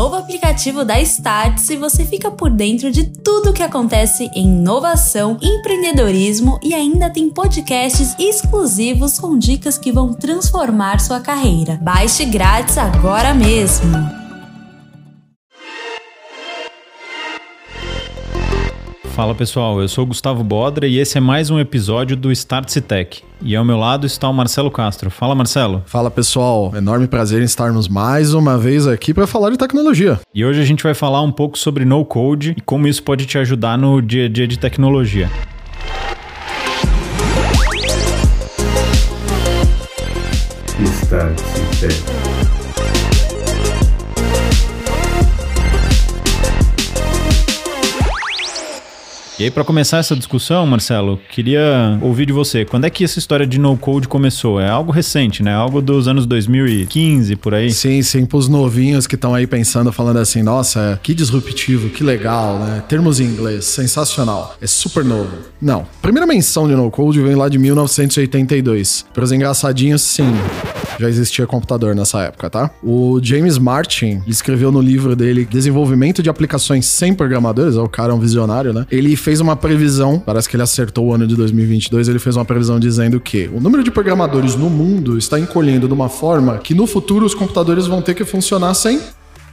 novo aplicativo da Startse você fica por dentro de tudo que acontece em inovação, empreendedorismo e ainda tem podcasts exclusivos com dicas que vão transformar sua carreira. Baixe grátis agora mesmo. Fala pessoal, eu sou Gustavo Bodra e esse é mais um episódio do Start Tech. E ao meu lado está o Marcelo Castro. Fala Marcelo. Fala pessoal, enorme prazer em estarmos mais uma vez aqui para falar de tecnologia. E hoje a gente vai falar um pouco sobre no code e como isso pode te ajudar no dia a dia de tecnologia. Start Tech. E aí, para começar essa discussão, Marcelo, queria ouvir de você. Quando é que essa história de no-code começou? É algo recente, né? Algo dos anos 2015, por aí? Sim, sim. Para os novinhos que estão aí pensando, falando assim, nossa, que disruptivo, que legal, né? Termos em inglês, sensacional. É super novo. Não. Primeira menção de no-code vem lá de 1982. Para os engraçadinhos, sim já existia computador nessa época, tá? O James Martin escreveu no livro dele Desenvolvimento de Aplicações Sem Programadores, o cara é um visionário, né? Ele fez uma previsão, parece que ele acertou o ano de 2022, ele fez uma previsão dizendo que o número de programadores no mundo está encolhendo de uma forma que no futuro os computadores vão ter que funcionar sem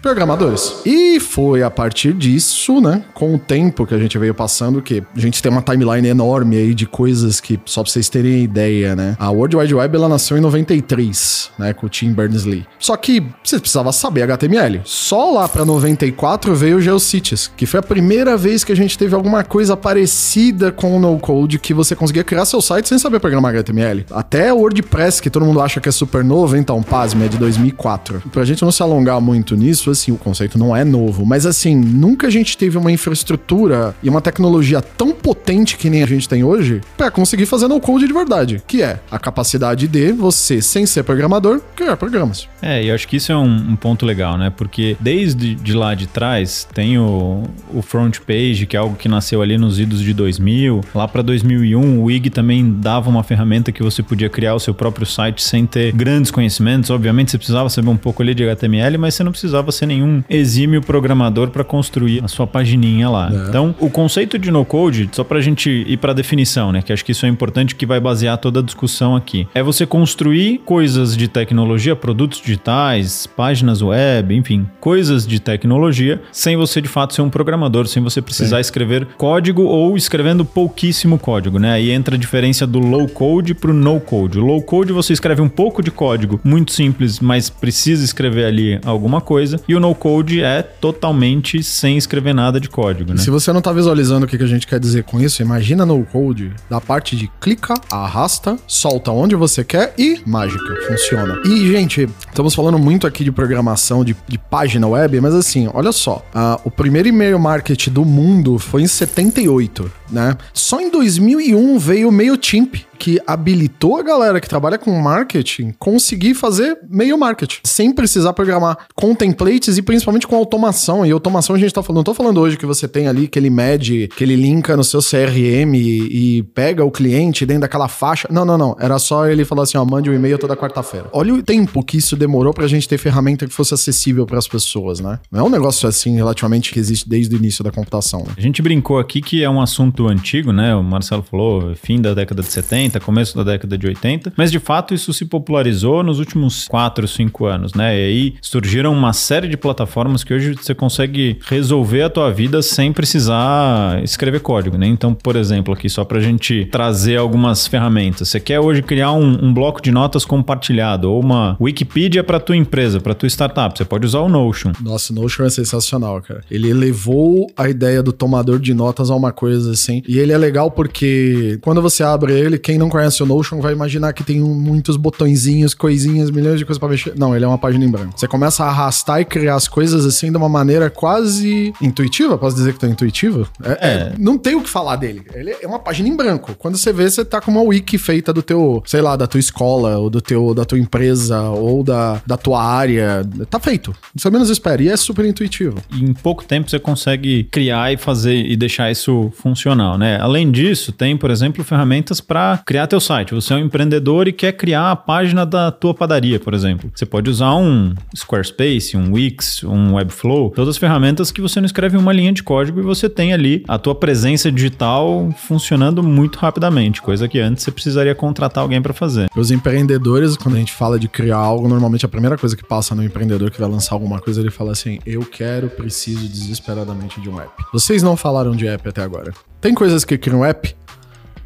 programadores. E foi a partir disso, né, com o tempo que a gente veio passando, que a gente tem uma timeline enorme aí de coisas que, só pra vocês terem ideia, né, a World Wide Web, ela nasceu em 93, né, com o Tim Berners-Lee. Só que você precisava saber HTML. Só lá pra 94 veio o GeoCities, que foi a primeira vez que a gente teve alguma coisa parecida com o no-code, que você conseguia criar seu site sem saber programar HTML. Até o WordPress, que todo mundo acha que é super novo, então, pasme, é de 2004. Pra gente não se alongar muito nisso, assim, o conceito não é novo, mas assim, nunca a gente teve uma infraestrutura e uma tecnologia tão potente que nem a gente tem hoje para conseguir fazer no code de verdade, que é a capacidade de você, sem ser programador, criar programas. É, e eu acho que isso é um, um ponto legal, né? Porque desde de lá de trás tem o, o front page, que é algo que nasceu ali nos idos de 2000. Lá para 2001, o IG também dava uma ferramenta que você podia criar o seu próprio site sem ter grandes conhecimentos. Obviamente você precisava saber um pouco ali de HTML, mas você não precisava ser nenhum exímio programador para construir a sua pagininha lá. É. Então, o conceito de no-code, só para a gente ir para a definição, né, que acho que isso é importante que vai basear toda a discussão aqui, é você construir coisas de tecnologia, produtos digitais, páginas web, enfim, coisas de tecnologia, sem você de fato ser um programador, sem você precisar Sim. escrever código ou escrevendo pouquíssimo código, né? Aí entra a diferença do low code para o no code. O low code você escreve um pouco de código, muito simples, mas precisa escrever ali alguma coisa, e o no code é totalmente sem escrever nada de código, né? Se você não tá visualizando o que a gente quer dizer com isso, imagina no code da parte de clica, arrasta, solta onde você quer e mágica, funciona. E, gente, estamos falando muito aqui de programação, de, de página web, mas assim, olha só, uh, o primeiro e-mail marketing do mundo foi em 78, né? Só em 2001 veio o MailChimp, que habilitou a galera que trabalha com marketing conseguir fazer meio marketing, sem precisar programar com templates e principalmente com automação. E automação a gente tá falando, não tô falando hoje que você tem ali que ele mede, que ele linka no seu CRM e, e pega o cliente dentro daquela faixa. Não, não, não. Era só ele falar assim, ó, mande um e-mail toda quarta-feira. Olha o tempo que isso demorou pra gente ter ferramenta que fosse acessível para as pessoas, né? Não é um negócio assim relativamente que existe desde o início da computação. Né? A gente brincou aqui que é um assunto antigo, né? O Marcelo falou, fim da década de 70, 70, começo da década de 80, mas de fato isso se popularizou nos últimos 4, 5 anos, né? E aí surgiram uma série de plataformas que hoje você consegue resolver a tua vida sem precisar escrever código, né? Então, por exemplo, aqui só pra gente trazer algumas ferramentas. Você quer hoje criar um, um bloco de notas compartilhado ou uma Wikipedia para tua empresa, para tua startup, você pode usar o Notion. Nossa, o Notion é sensacional, cara. Ele elevou a ideia do tomador de notas a uma coisa assim. E ele é legal porque quando você abre ele, quem não conhece o Notion vai imaginar que tem muitos botõezinhos, coisinhas, milhões de coisas para mexer. Não, ele é uma página em branco. Você começa a arrastar e criar as coisas assim de uma maneira quase intuitiva. Posso dizer que tá intuitivo? É, é. é, não tem o que falar dele. Ele é uma página em branco. Quando você vê, você tá com uma wiki feita do teu, sei lá, da tua escola, ou do teu, da tua empresa, ou da, da tua área. Tá feito. Você menos espera. E é super intuitivo. E em pouco tempo você consegue criar e fazer e deixar isso funcional, né? Além disso, tem, por exemplo, ferramentas para criar teu site. Você é um empreendedor e quer criar a página da tua padaria, por exemplo. Você pode usar um Squarespace, um Wix, um Webflow, todas as ferramentas que você não escreve uma linha de código e você tem ali a tua presença digital funcionando muito rapidamente, coisa que antes você precisaria contratar alguém para fazer. Os empreendedores, quando a gente fala de criar algo, normalmente a primeira coisa que passa no empreendedor que vai lançar alguma coisa, ele fala assim: "Eu quero, preciso desesperadamente de um app". Vocês não falaram de app até agora. Tem coisas que criam app?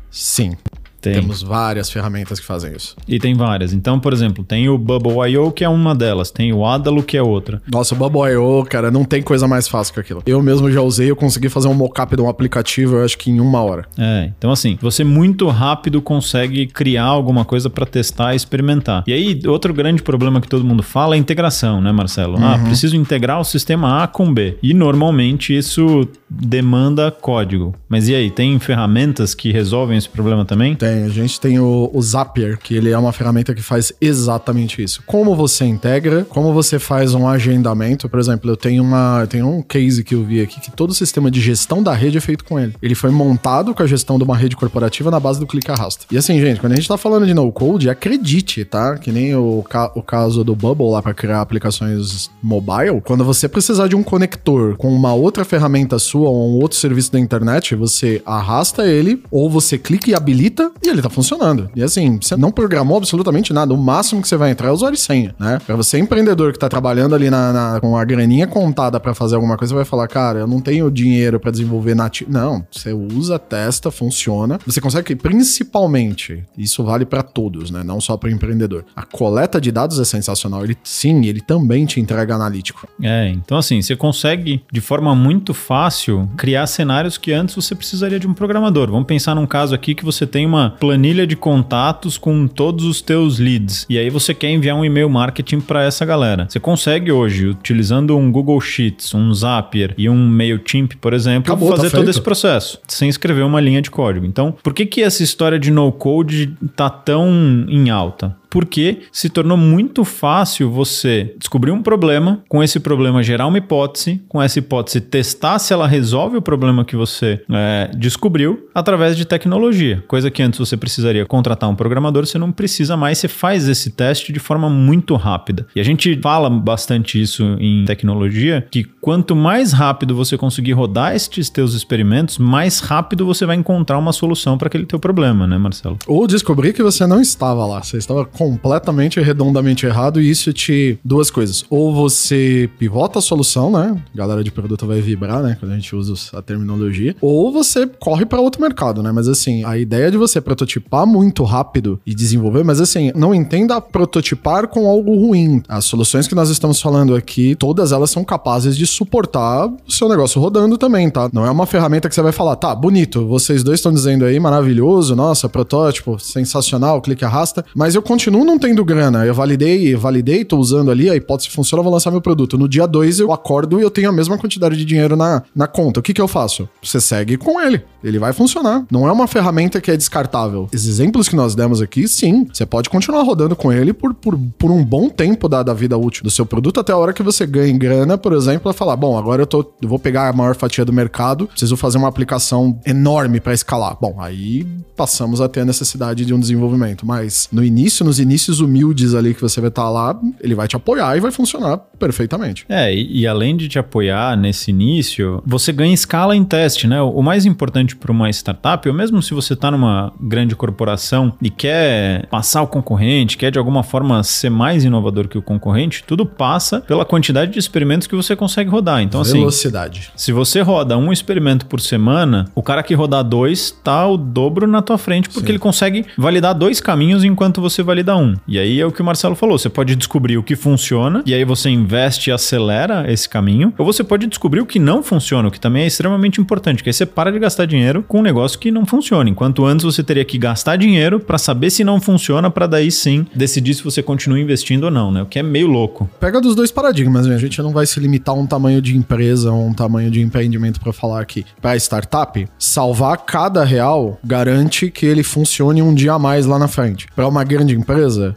Sim. Tem. Temos várias ferramentas que fazem isso. E tem várias. Então, por exemplo, tem o Bubble.io, que é uma delas. Tem o Adalo, que é outra. Nossa, o Bubble.io, cara, não tem coisa mais fácil que aquilo. Eu mesmo já usei, eu consegui fazer um mockup de um aplicativo, eu acho que em uma hora. É, então assim, você muito rápido consegue criar alguma coisa para testar e experimentar. E aí, outro grande problema que todo mundo fala é a integração, né, Marcelo? Ah, preciso integrar o sistema A com B. E normalmente isso demanda código. Mas e aí, tem ferramentas que resolvem esse problema também? Tem, a gente tem o, o Zapier, que ele é uma ferramenta que faz exatamente isso. Como você integra, como você faz um agendamento. Por exemplo, eu tenho uma, eu tenho um case que eu vi aqui que todo o sistema de gestão da rede é feito com ele. Ele foi montado com a gestão de uma rede corporativa na base do clique arrasta. E assim, gente, quando a gente tá falando de no code, acredite, tá? Que nem o, ca- o caso do Bubble lá para criar aplicações mobile, quando você precisar de um conector com uma outra ferramenta sua ou um outro serviço da internet, você arrasta ele ou você clica e habilita e ele tá funcionando. E assim, você não programou absolutamente nada. O máximo que você vai entrar é usuário e senha, né? Pra você empreendedor que tá trabalhando ali na, na- com a graninha contada pra fazer alguma coisa, você vai falar, cara, eu não tenho dinheiro pra desenvolver nativo. Não, você usa, testa, funciona. Você consegue, principalmente, isso vale pra todos, né? Não só pro empreendedor. A coleta de dados é sensacional. Ele, sim, ele também te entrega analítico. É, então assim, você consegue de forma muito fácil criar cenários que antes você precisaria de um programador. Vamos pensar num caso aqui que você tem uma planilha de contatos com todos os teus leads e aí você quer enviar um e-mail marketing para essa galera. Você consegue hoje, utilizando um Google Sheets, um Zapier e um Mailchimp, por exemplo, Acabou, tá fazer todo feito. esse processo sem escrever uma linha de código. Então, por que que essa história de no code tá tão em alta? Porque se tornou muito fácil você descobrir um problema, com esse problema gerar uma hipótese, com essa hipótese testar se ela resolve o problema que você é, descobriu através de tecnologia. Coisa que antes você precisaria contratar um programador, você não precisa mais, você faz esse teste de forma muito rápida. E a gente fala bastante isso em tecnologia, que quanto mais rápido você conseguir rodar estes teus experimentos, mais rápido você vai encontrar uma solução para aquele teu problema, né, Marcelo? Ou descobrir que você não estava lá, você estava completamente redondamente errado e isso te duas coisas. Ou você pivota a solução, né? A galera de produto vai vibrar, né, quando a gente usa a terminologia, ou você corre para outro mercado, né? Mas assim, a ideia de você prototipar muito rápido e desenvolver, mas assim, não entenda prototipar com algo ruim. As soluções que nós estamos falando aqui, todas elas são capazes de suportar o seu negócio rodando também, tá? Não é uma ferramenta que você vai falar, tá, bonito, vocês dois estão dizendo aí, maravilhoso, nossa, protótipo, sensacional, clique arrasta, mas eu continuo não tendo grana. Eu validei, validei, tô usando ali, a hipótese funciona, vou lançar meu produto. No dia 2 eu acordo e eu tenho a mesma quantidade de dinheiro na, na conta. O que que eu faço? Você segue com ele. Ele vai funcionar. Não é uma ferramenta que é descartável. Esses exemplos que nós demos aqui, sim, você pode continuar rodando com ele por, por, por um bom tempo da, da vida útil do seu produto, até a hora que você ganha grana, por exemplo, a falar, bom, agora eu, tô, eu vou pegar a maior fatia do mercado, preciso fazer uma aplicação enorme para escalar. Bom, aí passamos a ter a necessidade de um desenvolvimento. Mas no início, nos inícios humildes ali que você vai estar lá, ele vai te apoiar e vai funcionar perfeitamente. É, e, e além de te apoiar nesse início, você ganha escala em teste, né? O mais importante para uma startup, ou mesmo se você está numa grande corporação e quer passar o concorrente, quer de alguma forma ser mais inovador que o concorrente, tudo passa pela quantidade de experimentos que você consegue rodar. Então, assim, Velocidade. se você roda um experimento por semana, o cara que rodar dois tá o dobro na tua frente, porque Sim. ele consegue validar dois caminhos enquanto você valida um. E aí é o que o Marcelo falou: você pode descobrir o que funciona, e aí você investe e acelera esse caminho, ou você pode descobrir o que não funciona, o que também é extremamente importante, que aí você para de gastar dinheiro com um negócio que não funciona. Enquanto antes você teria que gastar dinheiro para saber se não funciona, para daí sim decidir se você continua investindo ou não, né? O que é meio louco. Pega dos dois paradigmas, né? A gente não vai se limitar a um tamanho de empresa ou um tamanho de empreendimento para falar aqui. Para startup, salvar cada real garante que ele funcione um dia a mais lá na frente. Para uma grande empresa,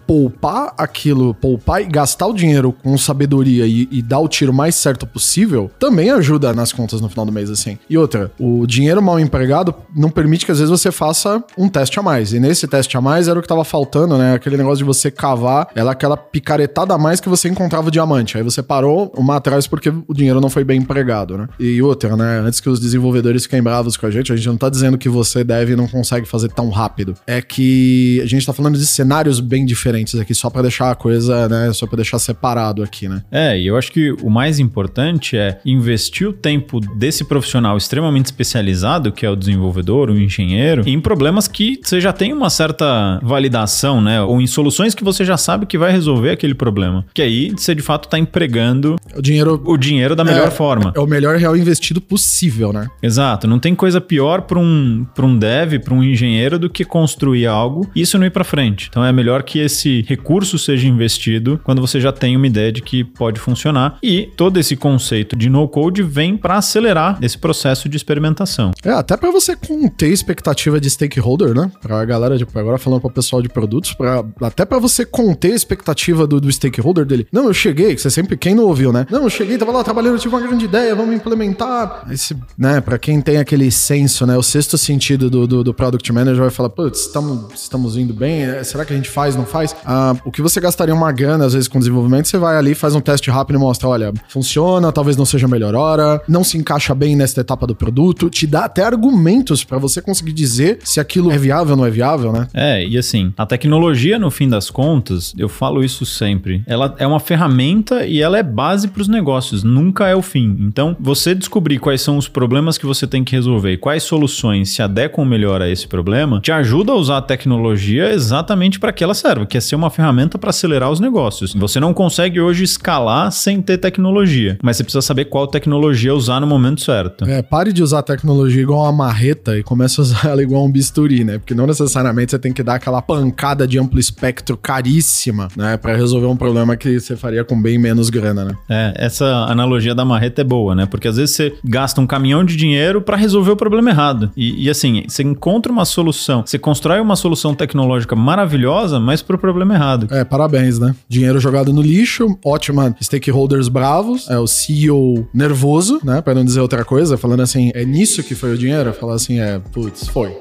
poupar aquilo, poupar e gastar o dinheiro com sabedoria e, e dar o tiro mais certo possível, também ajuda nas contas no final do mês, assim. E outra, o dinheiro mal empregado não permite que às vezes você faça um teste a mais. E nesse teste a mais era o que tava faltando, né? Aquele negócio de você cavar, ela aquela picaretada a mais que você encontrava o diamante. Aí você parou uma atrás porque o dinheiro não foi bem empregado, né? E outra, né? Antes que os desenvolvedores fiquem bravos com a gente, a gente não tá dizendo que você deve e não consegue fazer tão rápido. É que a gente tá falando de cenários bem diferentes aqui, só para deixar a coisa, né? Só para deixar separado aqui, né? É, e eu acho que o mais importante é investir o tempo desse profissional extremamente especializado, que é o desenvolvedor, o engenheiro, em problemas que você já tem uma certa validação, né? Ou em soluções que você já sabe que vai resolver aquele problema. Que aí você de fato tá empregando o dinheiro, o dinheiro da melhor é, forma. É o melhor real investido possível, né? Exato. Não tem coisa pior para um, pra um dev, para um engenheiro, do que construir algo e isso não ir para frente. Então é melhor que esse recurso seja investido quando você já tem uma ideia de que pode funcionar. E todo esse conceito de no-code vem para acelerar esse processo de experimentação. É, até para você conter expectativa de stakeholder, né? Pra galera, tipo, agora falando para o pessoal de produtos, pra, até para você conter a expectativa do, do stakeholder dele. Não, eu cheguei, que você sempre, quem não ouviu, né? Não, eu cheguei, tava lá trabalhando, tive uma grande ideia, vamos implementar. Esse, né, pra quem tem aquele senso, né, o sexto sentido do, do, do Product Manager vai falar, putz, estamos, estamos indo bem, é, será que a gente faz, não faz? Ah, o que você gastaria uma grana, às vezes, com desenvolvimento, você vai ali, faz um teste rápido e mostra, olha, funciona, talvez não seja a melhor hora, não se encaixa bem nesta etapa do produto, te dá até argumentos para você conseguir dizer se aquilo é viável ou não é viável, né? É, e assim, a tecnologia, no fim das contas, eu falo isso sempre, ela é uma ferramenta e ela é base para os negócios, nunca é o fim. Então, você descobrir quais são os problemas que você tem que resolver quais soluções se adequam melhor a esse problema, te ajuda a usar a tecnologia exatamente para que ela serve, que é ser uma ferramenta para acelerar os negócios. Você não consegue hoje escalar sem ter tecnologia, mas você precisa saber qual tecnologia usar no momento certo. É, pare de usar a tecnologia igual uma marreta e comece a usar ela igual um bisturi, né? Porque não necessariamente você tem que dar aquela pancada de amplo espectro caríssima, né, para resolver um problema que você faria com bem menos grana, né? É, essa analogia da marreta é boa, né? Porque às vezes você gasta um caminhão de dinheiro para resolver o problema errado. E, e, assim, você encontra uma solução, você constrói uma solução tecnológica maravilhosa, mas pro problema errado. É, parabéns, né? Dinheiro jogado no lixo, ótima stakeholders bravos, é o CEO nervoso, né? Para não dizer outra coisa, falando assim, é nisso que foi o dinheiro? Falar assim, é, putz, foi.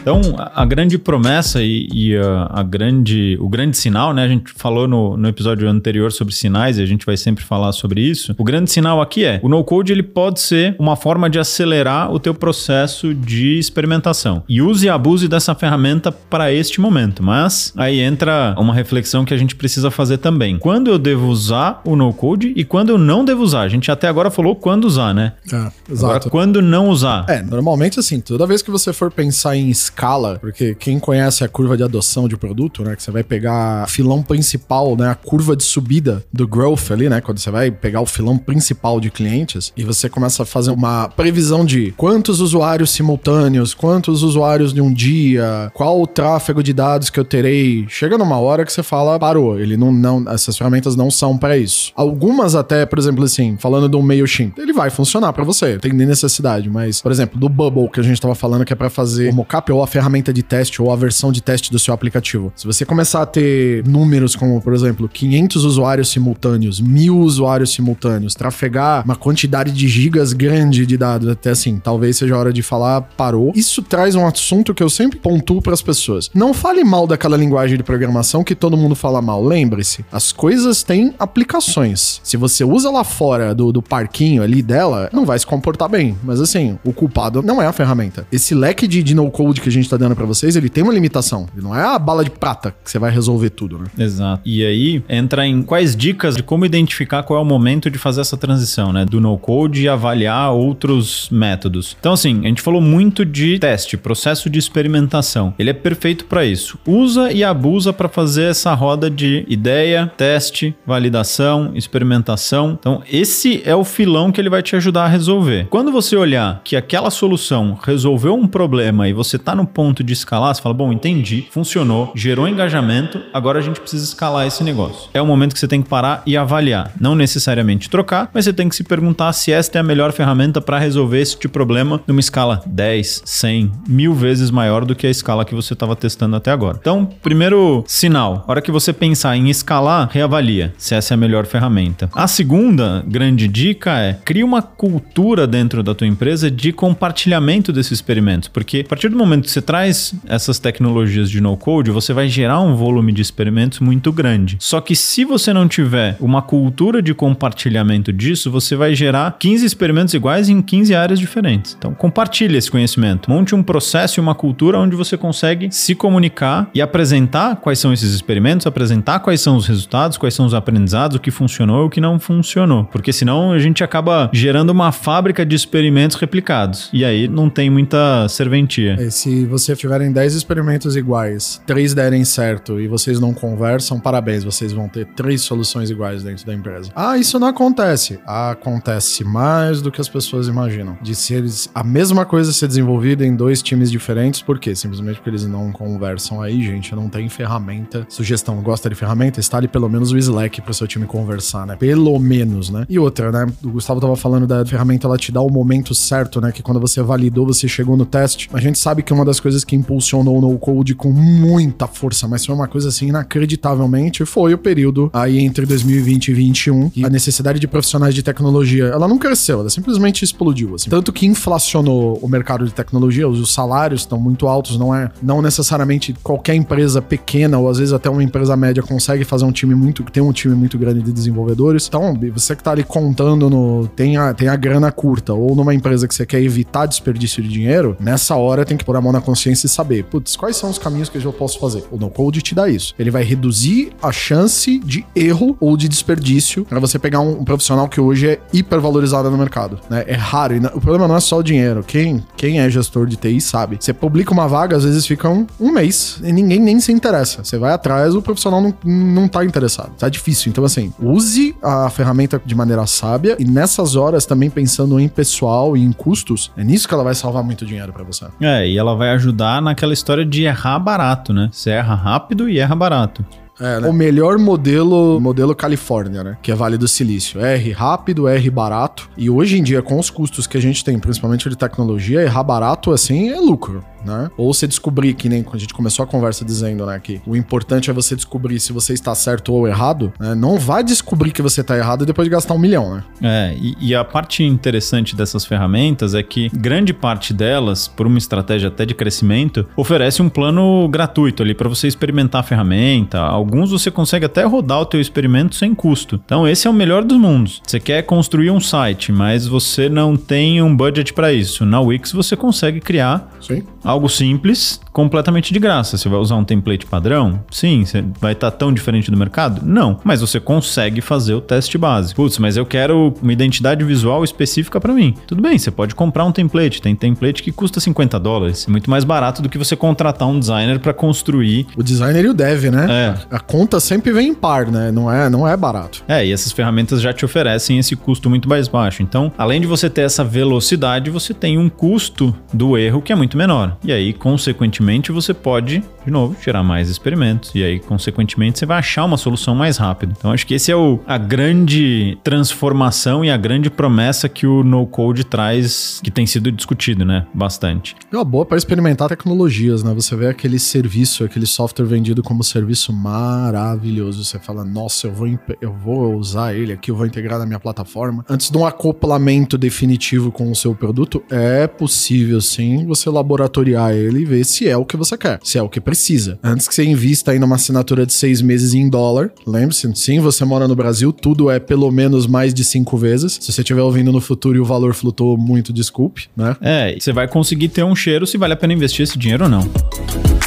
Então, a, a grande promessa e, e a, a, grande, o grande sinal, né? A gente falou no, no episódio anterior sobre sinais e a gente vai sempre falar sobre isso. O grande sinal aqui é, o no-code ele pode ser uma forma de acelerar o teu processo de experimentação. E use e abuse dessa ferramenta para este momento. Mas aí entra uma reflexão que a gente precisa fazer também. Quando eu devo usar o no-code e quando eu não devo usar? A gente até agora falou quando usar, né? É, exato. Agora, quando não usar? É, normalmente assim, toda vez que você for pensar em escala, porque quem conhece a curva de adoção de produto, né, que você vai pegar o filão principal, né, a curva de subida do growth ali, né, quando você vai pegar o filão principal de clientes e você começa a fazer uma previsão de quantos usuários simultâneos, quantos usuários de um dia, qual o tráfego de dados que eu terei. Chega numa hora que você fala, parou, ele não, não essas ferramentas não são para isso. Algumas até, por exemplo, assim, falando do MailChimp, ele vai funcionar para você, tem necessidade, mas, por exemplo, do Bubble que a gente tava falando que é para fazer o mockup ou a ferramenta de teste ou a versão de teste do seu aplicativo. Se você começar a ter números como, por exemplo, 500 usuários simultâneos, mil usuários simultâneos, trafegar uma quantidade de gigas grande de dados, até assim, talvez seja a hora de falar parou. Isso traz um assunto que eu sempre pontuo para as pessoas. Não fale mal daquela linguagem de programação que todo mundo fala mal. Lembre-se, as coisas têm aplicações. Se você usa lá fora do, do parquinho ali dela, não vai se comportar bem. Mas assim, o culpado não é a ferramenta. Esse leque de, de no-code que a gente tá dando para vocês, ele tem uma limitação. Ele não é a bala de prata que você vai resolver tudo, né? Exato. E aí entra em quais dicas de como identificar qual é o momento de fazer essa transição, né? Do no-code e avaliar outros métodos. Então, assim, a gente falou muito de teste, processo de experimentação. Ele é perfeito para isso. Usa e abusa para fazer essa roda de ideia, teste, validação, experimentação. Então, esse é o filão que ele vai te ajudar a resolver. Quando você olhar que aquela solução resolveu um problema e você está no ponto de escalar, você fala: bom, entendi, funcionou, gerou engajamento, agora a gente precisa escalar esse negócio. É o momento que você tem que parar e avaliar. Não necessariamente trocar, mas você tem que se perguntar se esta é a melhor ferramenta para resolver esse tipo problema numa escala 10, 100, mil vezes maior do que a escala que você estava testando até agora. Então, primeiro sinal, hora que você pensar em escalar, reavalia se essa é a melhor ferramenta. A segunda grande dica é cria uma cultura dentro da tua empresa de compartilhamento desses experimentos, porque a partir do momento você traz essas tecnologias de no-code, você vai gerar um volume de experimentos muito grande. Só que se você não tiver uma cultura de compartilhamento disso, você vai gerar 15 experimentos iguais em 15 áreas diferentes. Então, compartilhe esse conhecimento. Monte um processo e uma cultura onde você consegue se comunicar e apresentar quais são esses experimentos, apresentar quais são os resultados, quais são os aprendizados, o que funcionou e o que não funcionou. Porque senão a gente acaba gerando uma fábrica de experimentos replicados. E aí não tem muita serventia. E se você tiverem 10 experimentos iguais, três derem certo e vocês não conversam, parabéns, vocês vão ter três soluções iguais dentro da empresa. Ah, isso não acontece. Acontece mais do que as pessoas imaginam. De ser a mesma coisa ser desenvolvida em dois times diferentes, por quê? Simplesmente porque eles não conversam aí, gente, não tem ferramenta. Sugestão, gosta de ferramenta? Instale pelo menos o Slack para o seu time conversar, né? Pelo menos, né? E outra, né? O Gustavo tava falando da ferramenta, ela te dá o momento certo, né? Que quando você validou, você chegou no teste. A gente sabe que uma das coisas que impulsionou o no-code com muita força, mas foi uma coisa assim inacreditavelmente, foi o período aí entre 2020 e 2021, que a necessidade de profissionais de tecnologia, ela não cresceu, ela simplesmente explodiu, assim. Tanto que inflacionou o mercado de tecnologia, os salários estão muito altos, não é, não necessariamente qualquer empresa pequena ou às vezes até uma empresa média consegue fazer um time muito, tem um time muito grande de desenvolvedores. Então, você que tá ali contando no, tem a, tem a grana curta ou numa empresa que você quer evitar desperdício de dinheiro, nessa hora tem que pôr a mão na consciência e saber, putz, quais são os caminhos que eu posso fazer? O no-code te dá isso. Ele vai reduzir a chance de erro ou de desperdício para você pegar um, um, profissional que hoje é hipervalorizado no mercado, né? É raro. E o problema não é só o dinheiro. Quem, quem é gestor de TI sabe. Você publica uma vaga, às vezes fica um, um mês e ninguém nem se interessa. Você vai atrás, o profissional não, não tá interessado. Tá difícil. Então, assim, use a ferramenta de maneira sábia e nessas horas também pensando em pessoal e em custos, é nisso que ela vai salvar muito dinheiro para você. É, e ela vai ajudar naquela história de errar barato, né? Você erra rápido e erra barato. É, né? O melhor modelo, modelo Califórnia, né? Que é Vale do Silício. R rápido, R barato. E hoje em dia, com os custos que a gente tem, principalmente de tecnologia, errar barato, assim, é lucro né? Ou você descobrir, que nem a gente começou a conversa dizendo, né, que o importante é você descobrir se você está certo ou errado, né? Não vai descobrir que você está errado depois de gastar um milhão, né? É, e, e, a parte interessante dessas ferramentas é que grande parte delas, por uma estratégia até de crescimento, oferece um plano gratuito ali para você experimentar a ferramenta. Alguns você consegue até rodar o teu experimento sem custo. Então esse é o melhor dos mundos. Você quer construir um site, mas você não tem um budget para isso. Na Wix você consegue criar Sim algo simples, completamente de graça. Você vai usar um template padrão? Sim. Você vai estar tão diferente do mercado? Não. Mas você consegue fazer o teste básico. Putz, mas eu quero uma identidade visual específica para mim. Tudo bem, você pode comprar um template. Tem template que custa 50 dólares. É muito mais barato do que você contratar um designer para construir. O designer e o dev, né? É. A conta sempre vem em par, né? Não é, não é barato. É, e essas ferramentas já te oferecem esse custo muito mais baixo. Então, além de você ter essa velocidade, você tem um custo do erro que é muito menor. E aí, consequentemente, você pode, de novo, gerar mais experimentos. E aí, consequentemente, você vai achar uma solução mais rápido. Então, acho que esse é o, a grande transformação e a grande promessa que o no-code traz, que tem sido discutido, né? Bastante. É uma boa para experimentar tecnologias, né? Você vê aquele serviço, aquele software vendido como serviço maravilhoso. Você fala, nossa, eu vou, eu vou usar ele aqui, eu vou integrar na minha plataforma. Antes de um acoplamento definitivo com o seu produto, é possível sim você laboratoriar ele e ver se é o que você quer, se é o que precisa. Antes que você invista aí numa assinatura de seis meses em dólar, lembre-se, sim, você mora no Brasil, tudo é pelo menos mais de cinco vezes. Se você estiver ouvindo no futuro e o valor flutuou muito, desculpe, né? É, você vai conseguir ter um cheiro se vale a pena investir esse dinheiro ou não.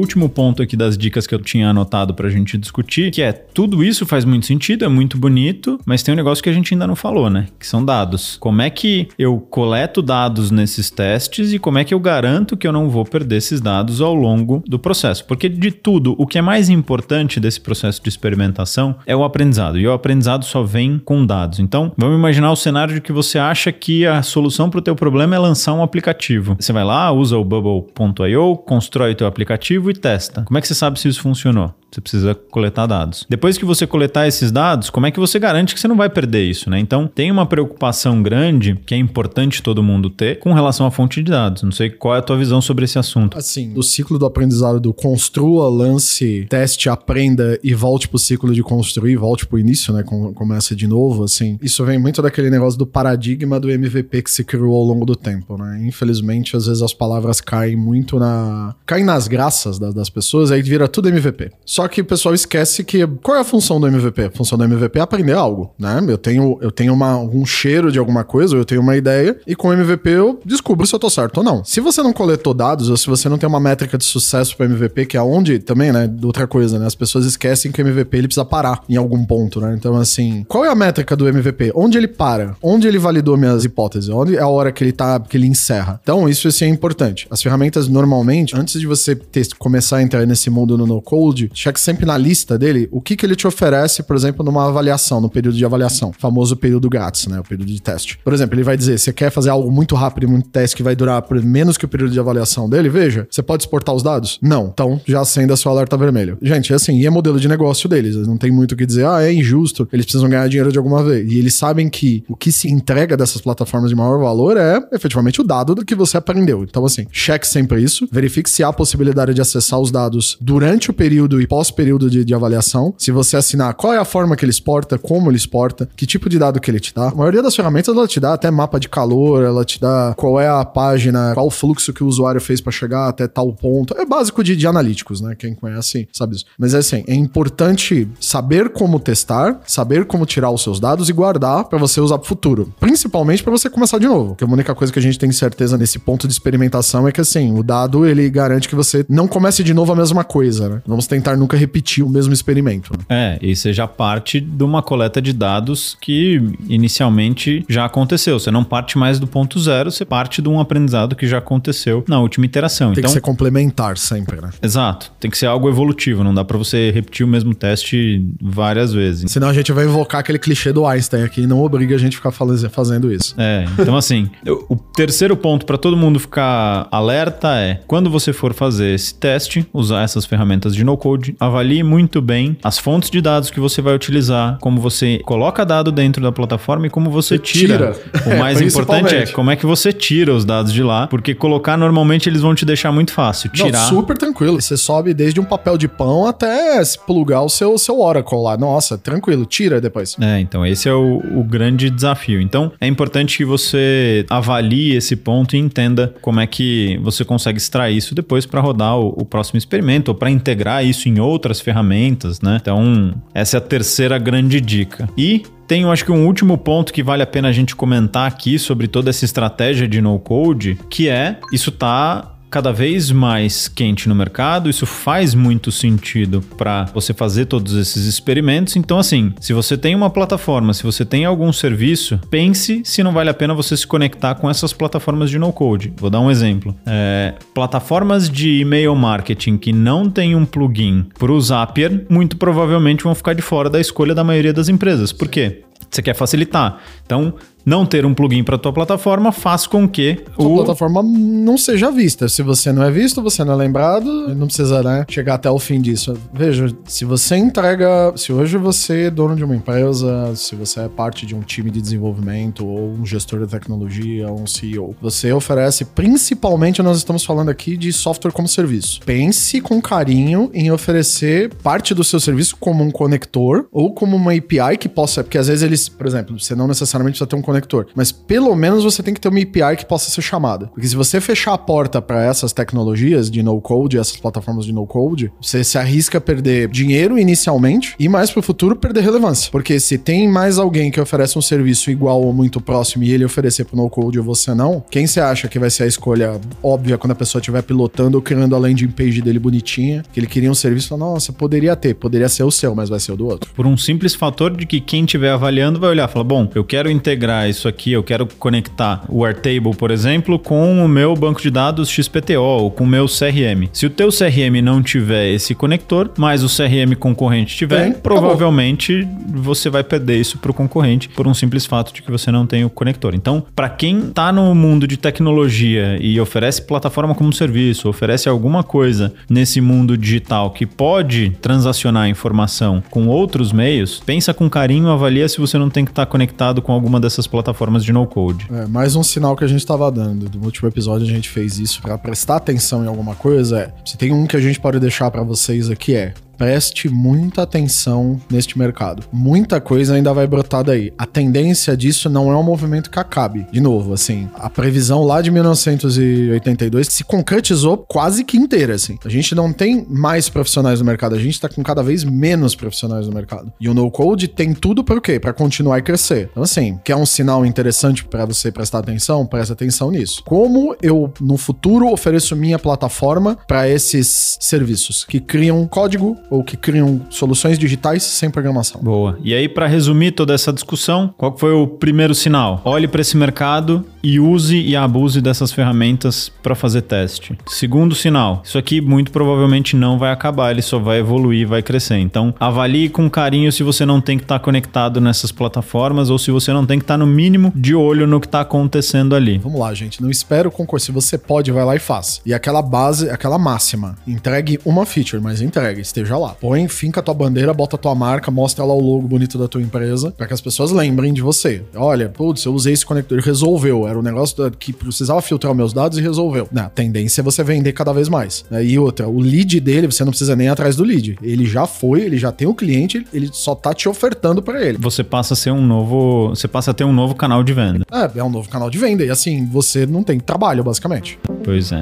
Último ponto aqui das dicas que eu tinha anotado pra gente discutir, que é tudo isso faz muito sentido, é muito bonito, mas tem um negócio que a gente ainda não falou, né? Que são dados. Como é que eu coleto dados nesses testes e como é que eu garanto que eu não vou perder esses dados ao longo do processo? Porque de tudo, o que é mais importante desse processo de experimentação é o aprendizado. E o aprendizado só vem com dados. Então, vamos imaginar o cenário de que você acha que a solução para o teu problema é lançar um aplicativo. Você vai lá, usa o bubble.io, constrói o teu aplicativo e testa. Como é que você sabe se isso funcionou? Você precisa coletar dados. Depois que você coletar esses dados, como é que você garante que você não vai perder isso, né? Então, tem uma preocupação grande que é importante todo mundo ter com relação à fonte de dados. Não sei qual é a tua visão sobre esse assunto. Assim, o ciclo do aprendizado do construa, lance, teste, aprenda e volte pro ciclo de construir, volte pro início, né? Começa de novo, assim. Isso vem muito daquele negócio do paradigma do MVP que se criou ao longo do tempo, né? Infelizmente, às vezes as palavras caem muito na... caem nas graças das, das pessoas, aí vira tudo MVP. Só que o pessoal esquece que qual é a função do MVP? A função do MVP é aprender algo, né? Eu tenho, eu tenho uma, um cheiro de alguma coisa, eu tenho uma ideia, e com o MVP eu descubro se eu tô certo ou não. Se você não coletou dados, ou se você não tem uma métrica de sucesso para MVP, que é onde também, né? Outra coisa, né? As pessoas esquecem que o MVP ele precisa parar em algum ponto, né? Então, assim, qual é a métrica do MVP? Onde ele para? Onde ele validou minhas hipóteses? Onde é a hora que ele tá, que ele encerra? Então, isso assim, é importante. As ferramentas, normalmente, antes de você ter, começar a entrar nesse mundo no no-code, cheque sempre na lista dele o que, que ele te oferece, por exemplo, numa avaliação, no período de avaliação. famoso período grátis, né? O período de teste. Por exemplo, ele vai dizer: você quer fazer algo muito rápido e muito teste que vai durar menos que o período de avaliação dele? Veja, você pode exportar os dados? Não. Então já acenda seu alerta vermelho. Gente, assim, e é modelo de negócio deles. Não tem muito o que dizer, ah, é injusto, eles precisam ganhar dinheiro de alguma vez. E eles sabem que o que se entrega dessas plataformas de maior valor é efetivamente o dado do que você aprendeu. Então, assim, cheque sempre isso, verifique se há possibilidade de acessar os dados durante o período e pós pós-período de, de, avaliação. Se você assinar qual é a forma que ele exporta, como ele exporta, que tipo de dado que ele te dá. A maioria das ferramentas ela te dá até mapa de calor, ela te dá qual é a página, qual o fluxo que o usuário fez para chegar até tal ponto. É básico de, de analíticos, né? Quem conhece sabe isso. Mas é assim, é importante saber como testar, saber como tirar os seus dados e guardar para você usar pro futuro. Principalmente para você começar de novo. Que a única coisa que a gente tem certeza nesse ponto de experimentação é que assim, o dado ele garante que você não comece de novo a mesma coisa, né? Vamos tentar nunca repetir o mesmo experimento. Né? É, e seja parte de uma coleta de dados que inicialmente já aconteceu. Você não parte mais do ponto zero, você parte de um aprendizado que já aconteceu na última iteração. Tem então, que ser complementar sempre, né? Exato. Tem que ser algo evolutivo. Não dá para você repetir o mesmo teste várias vezes. Senão a gente vai invocar aquele clichê do Einstein aqui e não obriga a gente a ficar fazendo isso. É, então assim, o terceiro ponto para todo mundo ficar alerta é quando você for fazer esse teste, usar essas ferramentas de no-code, avalie muito bem as fontes de dados que você vai utilizar, como você coloca dado dentro da plataforma e como você, tira. tira. O mais é, importante é como é que você tira os dados de lá, porque colocar normalmente eles vão te deixar muito fácil. Tirar. Não, super tranquilo. Você sobe desde um papel de pão até plugar o seu, seu Oracle lá. Nossa, tranquilo, tira depois. É, então esse é o, o grande desafio. Então é importante que você avalie esse ponto e entenda como é que você consegue extrair isso depois para rodar o, o próximo experimento ou para integrar isso em outras ferramentas né? Então, essa é a terceira grande dica. E tenho acho que um último ponto que vale a pena a gente comentar aqui sobre toda essa estratégia de no code, que é isso tá cada vez mais quente no mercado, isso faz muito sentido para você fazer todos esses experimentos. Então, assim, se você tem uma plataforma, se você tem algum serviço, pense se não vale a pena você se conectar com essas plataformas de no-code. Vou dar um exemplo. É, plataformas de e-mail marketing que não tem um plugin para o Zapier, muito provavelmente vão ficar de fora da escolha da maioria das empresas. Por quê? Você quer facilitar. Então, não ter um plugin para tua plataforma faz com que a o... plataforma não seja vista. Se você não é visto, você não é lembrado, não precisa né, chegar até o fim disso. Veja, se você entrega, se hoje você é dono de uma empresa, se você é parte de um time de desenvolvimento ou um gestor de tecnologia, ou um CEO, você oferece, principalmente nós estamos falando aqui de software como serviço. Pense com carinho em oferecer parte do seu serviço como um conector ou como uma API que possa, porque às vezes eles, por exemplo, você não necessariamente precisa ter um conector. Mas pelo menos você tem que ter uma API que possa ser chamada. Porque se você fechar a porta para essas tecnologias de no-code, essas plataformas de no-code, você se arrisca a perder dinheiro inicialmente e mais pro futuro perder relevância. Porque se tem mais alguém que oferece um serviço igual ou muito próximo e ele oferecer pro no-code ou você não, quem você acha que vai ser a escolha óbvia quando a pessoa estiver pilotando ou criando a landing page dele bonitinha, que ele queria um serviço, nossa, poderia ter, poderia ser o seu, mas vai ser o do outro. Por um simples fator de que quem estiver avaliando vai olhar e falar, bom, eu quero integrar isso aqui, eu quero conectar o Airtable, por exemplo, com o meu banco de dados XPTO ou com o meu CRM. Se o teu CRM não tiver esse conector, mas o CRM concorrente tiver, Tem, provavelmente você vai perder isso para o concorrente por um simples fato de que você não tem o conector. Então, para quem está no mundo de tecnologia e oferece plataforma como serviço, oferece alguma coisa nesse mundo digital que pode transacionar informação com outros meios, pensa com carinho, avalia se você não tem que estar conectado com alguma dessas plataformas de no-code. É, mais um sinal que a gente estava dando. Do último episódio a gente fez isso para prestar atenção em alguma coisa. É, se tem um que a gente pode deixar para vocês aqui é preste muita atenção neste mercado. Muita coisa ainda vai brotar daí. A tendência disso não é um movimento que acabe. De novo, assim, a previsão lá de 1982 se concretizou quase que inteira, assim. A gente não tem mais profissionais no mercado, a gente tá com cada vez menos profissionais no mercado. E o no-code tem tudo para o quê? Para continuar e crescer. Então, assim, quer um sinal interessante para você prestar atenção? Presta atenção nisso. Como eu, no futuro, ofereço minha plataforma para esses serviços que criam código ou que criam soluções digitais sem programação. Boa. E aí, para resumir toda essa discussão, qual foi o primeiro sinal? Olhe para esse mercado e use e abuse dessas ferramentas para fazer teste. Segundo sinal, isso aqui muito provavelmente não vai acabar, ele só vai evoluir, vai crescer. Então, avalie com carinho se você não tem que estar tá conectado nessas plataformas ou se você não tem que estar tá, no mínimo de olho no que está acontecendo ali. Vamos lá, gente. Não espera o concurso. Se você pode, vai lá e faça. E aquela base, aquela máxima. Entregue uma feature, mas entregue, esteja lá. Põe, finca a tua bandeira, bota a tua marca, mostra lá o logo bonito da tua empresa, para que as pessoas lembrem de você. Olha, putz, eu usei esse conector resolveu. Era um negócio que precisava filtrar meus dados e resolveu. Na tendência é você vender cada vez mais. E outra, o lead dele, você não precisa nem ir atrás do lead. Ele já foi, ele já tem o cliente, ele só tá te ofertando para ele. Você passa a ser um novo, você passa a ter um novo canal de venda. É, é um novo canal de venda e assim, você não tem trabalho basicamente. Pois é.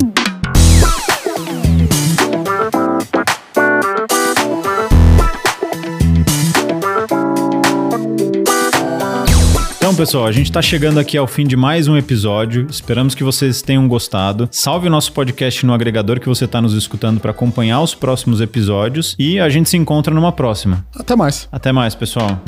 Pessoal, a gente está chegando aqui ao fim de mais um episódio. Esperamos que vocês tenham gostado. Salve o nosso podcast no agregador que você está nos escutando para acompanhar os próximos episódios e a gente se encontra numa próxima. Até mais. Até mais, pessoal.